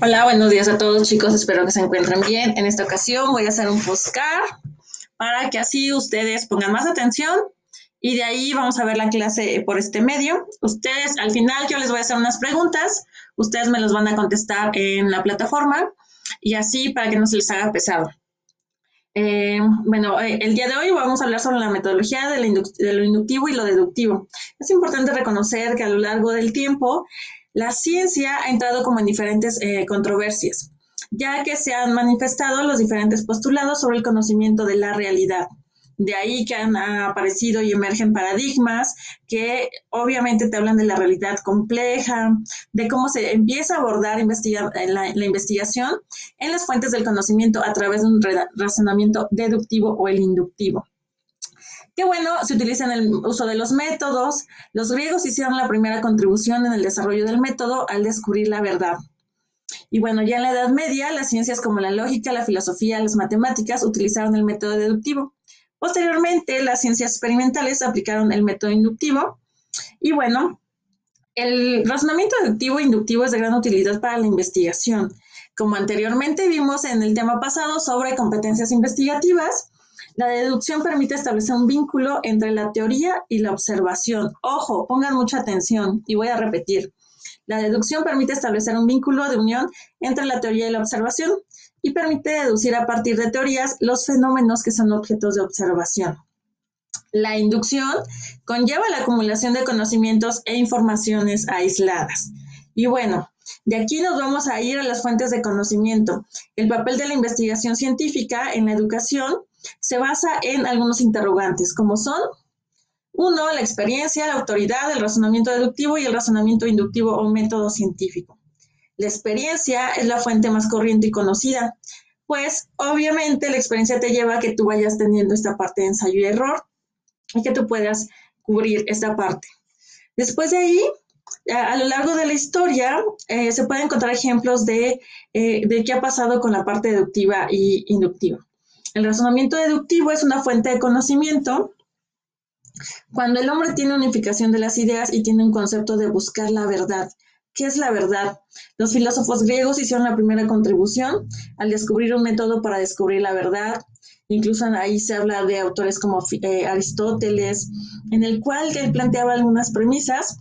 Hola, buenos días a todos chicos, espero que se encuentren bien. En esta ocasión voy a hacer un postcard para que así ustedes pongan más atención y de ahí vamos a ver la clase por este medio. Ustedes, al final yo les voy a hacer unas preguntas, ustedes me los van a contestar en la plataforma y así para que no se les haga pesado. Eh, bueno, eh, el día de hoy vamos a hablar sobre la metodología de, lo inductivo y lo deductivo. Es importante reconocer que a lo largo del tiempo la ciencia ha entrado como en diferentes eh, controversias, ya que se han manifestado los diferentes postulados sobre el conocimiento de la realidad. De ahí que han aparecido y emergen paradigmas que obviamente te hablan de la realidad compleja, de cómo se empieza a abordar la, la investigación en las fuentes del conocimiento a través de un razonamiento deductivo o el inductivo. Qué bueno, se utiliza en el uso de los métodos. Los griegos hicieron la primera contribución en el desarrollo del método al descubrir la verdad. Y bueno, ya en la Edad Media, las ciencias como la lógica, la filosofía, las matemáticas utilizaron el método deductivo. Posteriormente, las ciencias experimentales aplicaron el método inductivo. Y bueno, el razonamiento deductivo e inductivo es de gran utilidad para la investigación. Como anteriormente vimos en el tema pasado sobre competencias investigativas, la deducción permite establecer un vínculo entre la teoría y la observación. Ojo, pongan mucha atención y voy a repetir. La deducción permite establecer un vínculo de unión entre la teoría y la observación y permite deducir a partir de teorías los fenómenos que son objetos de observación. La inducción conlleva la acumulación de conocimientos e informaciones aisladas. Y bueno, de aquí nos vamos a ir a las fuentes de conocimiento. El papel de la investigación científica en la educación se basa en algunos interrogantes, como son, uno, la experiencia, la autoridad, el razonamiento deductivo y el razonamiento inductivo o método científico. La experiencia es la fuente más corriente y conocida, pues obviamente la experiencia te lleva a que tú vayas teniendo esta parte de ensayo y error y que tú puedas cubrir esta parte. Después de ahí, a, lo largo de la historia, eh, se pueden encontrar ejemplos de, eh, de qué ha pasado con la parte deductiva y inductiva. El razonamiento deductivo es una fuente de conocimiento cuando el hombre tiene unificación de las ideas y tiene un concepto de buscar la verdad. ¿Qué es la verdad? Los filósofos griegos hicieron la primera contribución al descubrir un método para descubrir la verdad. Incluso ahí se habla de autores como eh, Aristóteles, en el cual él planteaba algunas premisas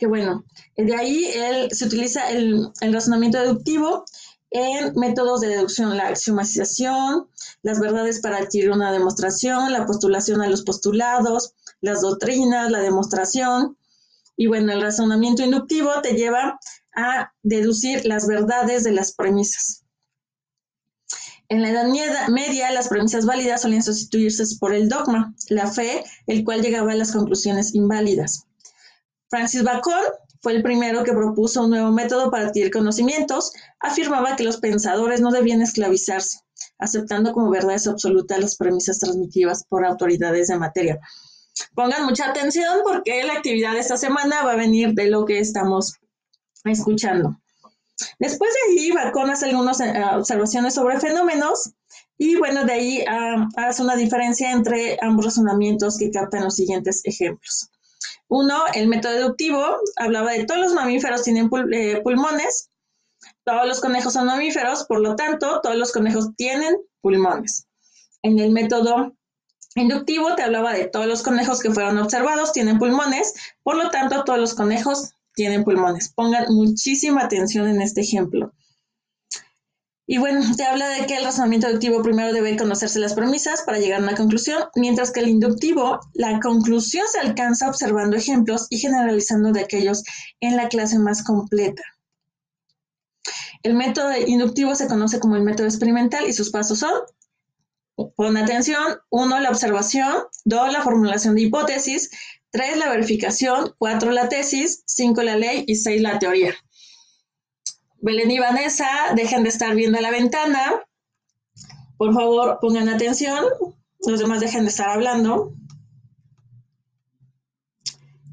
que bueno, de ahí él, se utiliza el, el razonamiento deductivo en métodos de deducción, la axiomatización, las verdades para adquirir una demostración, la postulación a los postulados, las doctrinas, la demostración. Y bueno, el razonamiento inductivo te lleva a deducir las verdades de las premisas. En la Edad Media, las premisas válidas solían sustituirse por el dogma, la fe, el cual llegaba a las conclusiones inválidas. Francis Bacon fue el primero que propuso un nuevo método para adquirir conocimientos, afirmaba que los pensadores no debían esclavizarse, aceptando como verdades absolutas las premisas transmitidas por autoridades de materia. Pongan mucha atención porque la actividad de esta semana va a venir de lo que estamos escuchando. Después de ahí, Bacon hace algunas eh, observaciones sobre fenómenos y bueno, de ahí ah, hace una diferencia entre ambos razonamientos que captan los siguientes ejemplos. Uno, el método deductivo, hablaba de todos los mamíferos tienen eh, pulmones, todos los conejos son mamíferos, por lo tanto, todos los conejos tienen pulmones. En el método inductivo te hablaba de todos los conejos que fueron observados tienen pulmones, por lo tanto, todos los conejos tienen pulmones. Pongan muchísima atención en este ejemplo. Y bueno, te habla de que el razonamiento deductivo primero debe conocerse las premisas para llegar a una conclusión, mientras que el inductivo, la conclusión se alcanza observando ejemplos y generalizando de aquellos en la clase más completa. El método inductivo se conoce como el método experimental y sus pasos son, pon atención, uno, la observación, dos, la formulación de hipótesis, tres, la verificación, cuatro, la tesis, cinco, la ley y seis, la teoría. Belén y Vanessa, dejen de estar viendo la ventana. Por favor, pongan atención. Los demás dejen de estar hablando.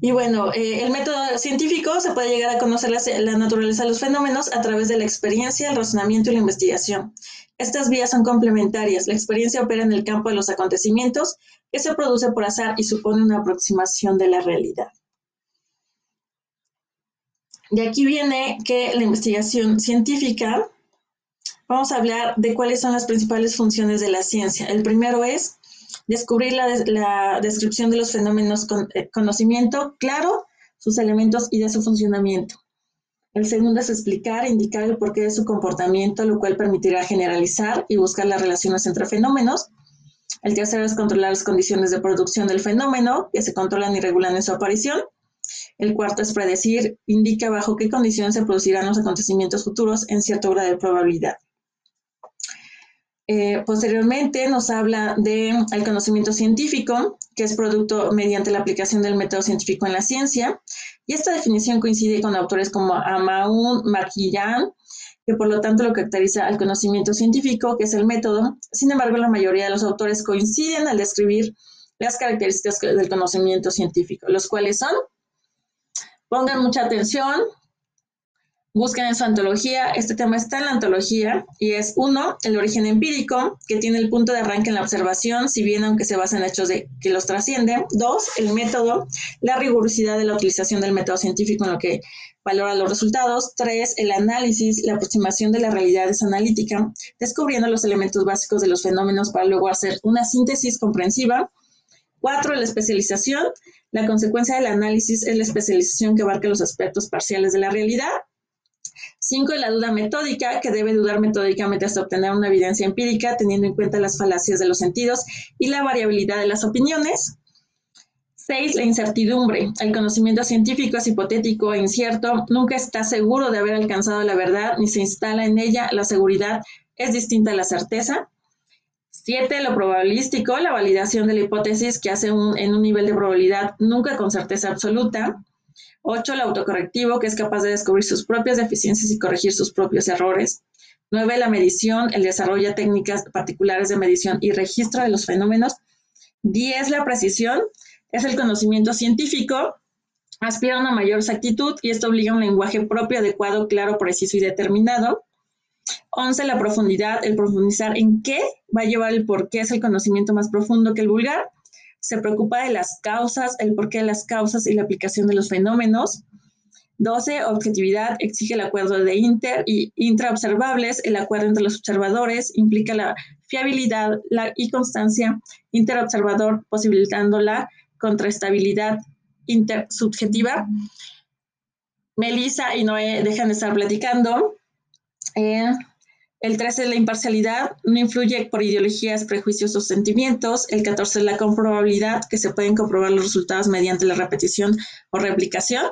Y bueno, eh, el método científico se puede llegar a conocer la, la, naturaleza de los fenómenos a través de la experiencia, el razonamiento y la investigación. Estas vías son complementarias. La experiencia opera en el campo de los acontecimientos que se produce por azar y supone una aproximación de la realidad. De aquí viene que la investigación científica, vamos a hablar de cuáles son las principales funciones de la ciencia. El primero es descubrir la, descripción de los fenómenos con eh, conocimiento claro, sus elementos y de su funcionamiento. El segundo es explicar indicar el porqué de su comportamiento, lo cual permitirá generalizar y buscar las relaciones entre fenómenos. El tercero es controlar las condiciones de producción del fenómeno, que se controlan y regulan en su aparición. El cuarto es predecir, indica bajo qué condiciones se producirán los acontecimientos futuros en cierta hora de probabilidad. Eh, posteriormente nos habla del conocimiento científico, que es producto mediante la aplicación del método científico en la ciencia. Y esta definición coincide con autores como Amaun, Marquillán, que por lo tanto lo caracteriza al conocimiento científico, que es el método. Sin embargo, la mayoría de los autores coinciden al describir las características del conocimiento científico, los cuales son, pongan mucha atención, Busquen en su antología, este tema está en la antología y es uno, el origen empírico, que tiene el punto de arranque en la observación, si bien aunque se basa en hechos de, que los trascienden. Dos, el método, la rigurosidad de la utilización del método científico en lo que valora los resultados. Tres, el análisis, la aproximación de la realidad es analítica, descubriendo los elementos básicos de los fenómenos para luego hacer una síntesis comprensiva. Cuatro, la especialización. La consecuencia del análisis es la especialización que abarca los aspectos parciales de la realidad. Cinco, la duda metódica, que debe dudar metódicamente hasta obtener una evidencia empírica, teniendo en cuenta las falacias de los sentidos y la variabilidad de las opiniones. Seis, la incertidumbre. El conocimiento científico es hipotético e incierto, nunca está seguro de haber alcanzado la verdad ni se instala en ella. La seguridad es distinta a la certeza. Siete, lo probabilístico, la validación de la hipótesis que hace en un nivel de probabilidad nunca con certeza absoluta. 8. El autocorrectivo, que es capaz de descubrir sus propias deficiencias y corregir sus propios errores. 9. La medición, el desarrollo de técnicas particulares de medición y registro de los fenómenos. 10. La precisión, es el conocimiento científico, aspira a una mayor exactitud y esto obliga a un lenguaje propio, adecuado, claro, preciso y determinado. 11. La profundidad, el profundizar en qué va a llevar el por qué es el conocimiento más profundo que el vulgar se preocupa de las causas, el porqué de las causas y la aplicación de los fenómenos. 12. Objetividad exige el acuerdo de inter y intraobservables. El acuerdo entre los observadores implica la fiabilidad y constancia interobservador, posibilitando la contrastabilidad intersubjetiva. Melissa y Noé dejan de estar platicando. Eh, el 13 es la imparcialidad, no influye por ideologías, prejuicios o sentimientos. El 14 es la comprobabilidad, que se pueden comprobar los resultados mediante la repetición o replicación.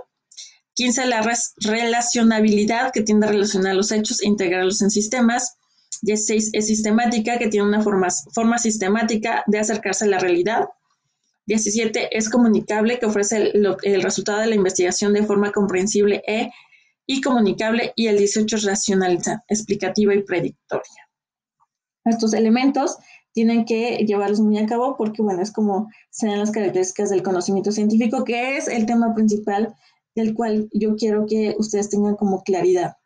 15 la relacionabilidad, que tiende a relacionar los hechos e integrarlos en sistemas. 16 es sistemática, que tiene una forma, forma sistemática de acercarse a la realidad. 17 es comunicable, que ofrece el, el resultado de la investigación de forma comprensible e y comunicable y el 18 es racionalidad, explicativa y predictoria. Estos elementos tienen que llevarlos muy a cabo porque, bueno, es como sean las características del conocimiento científico, que es el tema principal del cual yo quiero que ustedes tengan como claridad.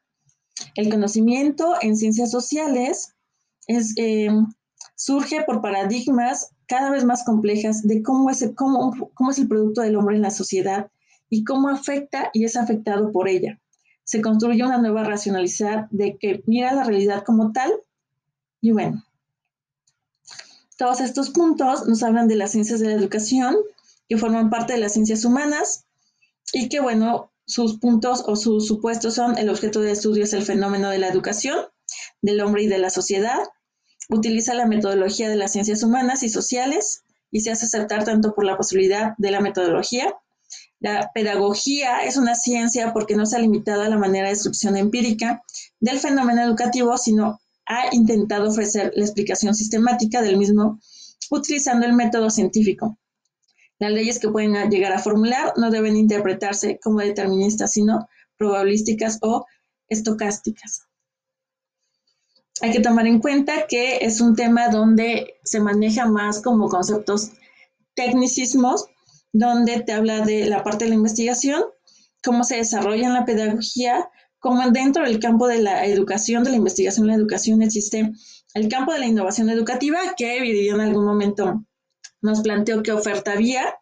El conocimiento en ciencias sociales es, em, surge por paradigmas cada vez más complejas de cómo es, cómo, cómo es el producto del hombre en la sociedad y cómo afecta y es afectado por ella se construye una nueva racionalidad de que mira la realidad como tal y bueno. Todos estos puntos nos hablan de las ciencias de la educación, que forman parte de las ciencias humanas y que bueno, sus puntos o sus supuestos son el objeto de estudio es el fenómeno de la educación del hombre y de la sociedad, utiliza la metodología de las ciencias humanas y sociales y se hace aceptar tanto por la posibilidad de la metodología la pedagogía es una ciencia porque no se ha limitado a la manera de instrucción empírica del fenómeno educativo, sino ha intentado ofrecer la explicación sistemática del mismo utilizando el método científico. Las leyes que pueden llegar a formular no deben interpretarse como deterministas, sino probabilísticas o estocásticas. Hay que tomar en cuenta que es un tema donde se maneja más como conceptos tecnicismos donde te habla de la parte de la investigación, cómo se desarrolla en la pedagogía, cómo dentro del campo de la educación, de la investigación la educación existe el campo de la innovación educativa, que Viridió en algún momento nos planteó qué oferta había.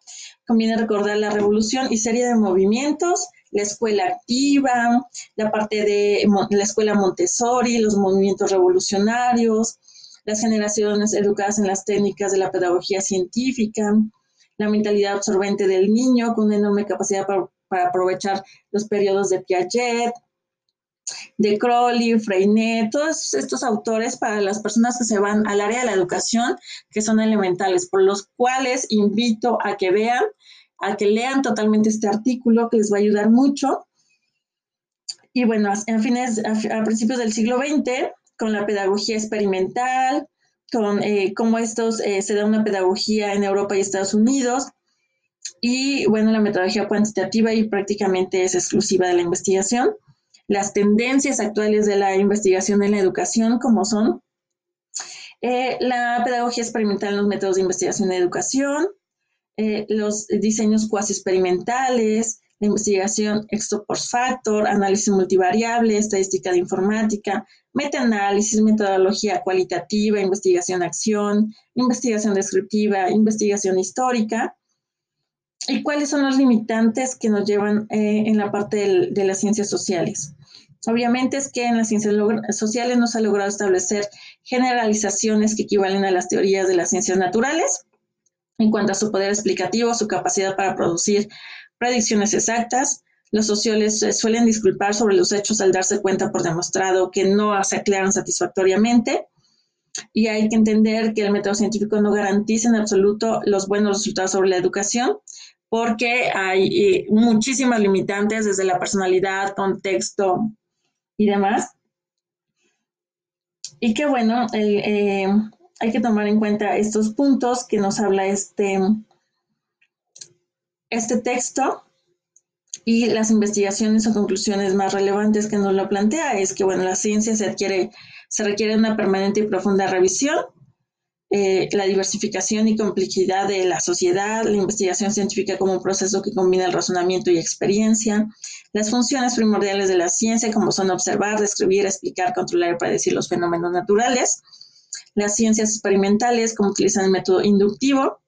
Conviene recordar la revolución y serie de movimientos la escuela activa, la parte de la escuela Montessori, los movimientos revolucionarios, las generaciones educadas en las técnicas de la pedagogía científica, la mentalidad absorbente del niño con una enorme capacidad para, aprovechar los periodos de Piaget, de Crowley, Freinet, todos estos autores para las personas que se van al área de la educación, que son elementales, por los cuales invito a que vean, a que lean totalmente este artículo, que les va a ayudar mucho. Y bueno, a, fines, a principios del siglo XX, con la pedagogía experimental, con eh, cómo estos eh, se da una pedagogía en Europa y Estados Unidos. Y bueno, la metodología cuantitativa y prácticamente es exclusiva de la investigación. Las tendencias actuales de la investigación en la educación, como son eh, la pedagogía experimental en los métodos de investigación en educación, los diseños cuasi experimentales, investigación ex post factor, análisis multivariable, estadística de informática, metaanálisis, metodología cualitativa, investigación-acción, investigación descriptiva, investigación histórica. ¿Y cuáles son los limitantes que nos llevan eh, en la parte de las ciencias sociales? Obviamente es que en las ciencias sociales no se ha logrado establecer generalizaciones que equivalen a las teorías de las ciencias naturales en cuanto a su poder explicativo, su capacidad para producir predicciones exactas. Los sociales suelen disculpar sobre los hechos al darse cuenta por demostrado que no se aclaran satisfactoriamente. Y hay que entender que el método científico no garantiza en absoluto los buenos resultados sobre la educación, porque hay eh, muchísimas limitantes desde la personalidad, contexto y demás. Y que bueno, eh, hay que tomar en cuenta estos puntos que nos habla este, este texto y las investigaciones o conclusiones más relevantes que nos lo plantea es que, bueno, la ciencia se adquiere, se requiere una permanente y profunda revisión, eh, la diversificación y complejidad de la sociedad, la investigación científica como un proceso que combina el razonamiento y experiencia, las funciones primordiales de la ciencia como son observar, describir, explicar, controlar y predecir los fenómenos naturales, las ciencias experimentales como utilizan el método inductivo,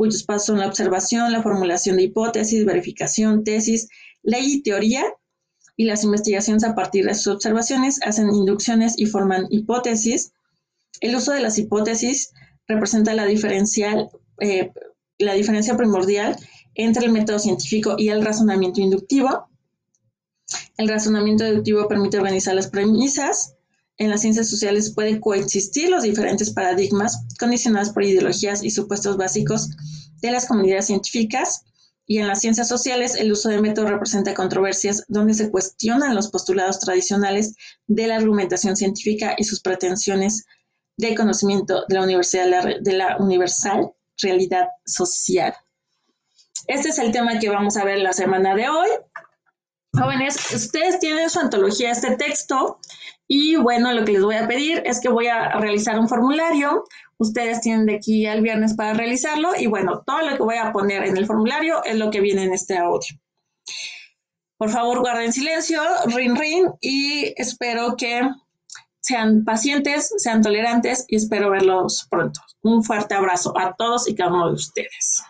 cuyos pasos son la observación, la formulación de hipótesis, verificación, tesis, ley y teoría, y las investigaciones a partir de sus observaciones hacen inducciones y forman hipótesis. El uso de las hipótesis representa la, diferencial, eh, la diferencia primordial entre el método científico y el razonamiento inductivo. El razonamiento deductivo permite organizar las premisas, en las ciencias sociales pueden coexistir los diferentes paradigmas condicionados por ideologías y supuestos básicos de las comunidades científicas. Y en las ciencias sociales, el uso de método representa controversias donde se cuestionan los postulados tradicionales de la argumentación científica y sus pretensiones de conocimiento de la, universidad, de la universal realidad social. Este es el tema que vamos a ver la semana de hoy. Jóvenes, ustedes tienen su antología este texto y bueno, lo que les voy a pedir es que voy a realizar un formulario. Ustedes tienen de aquí al viernes para realizarlo y bueno, todo lo que voy a poner en el formulario es lo que viene en este audio. Por favor, guarden silencio, rin rin y espero que sean pacientes, sean tolerantes y espero verlos pronto. Un fuerte abrazo a todos y cada uno de ustedes.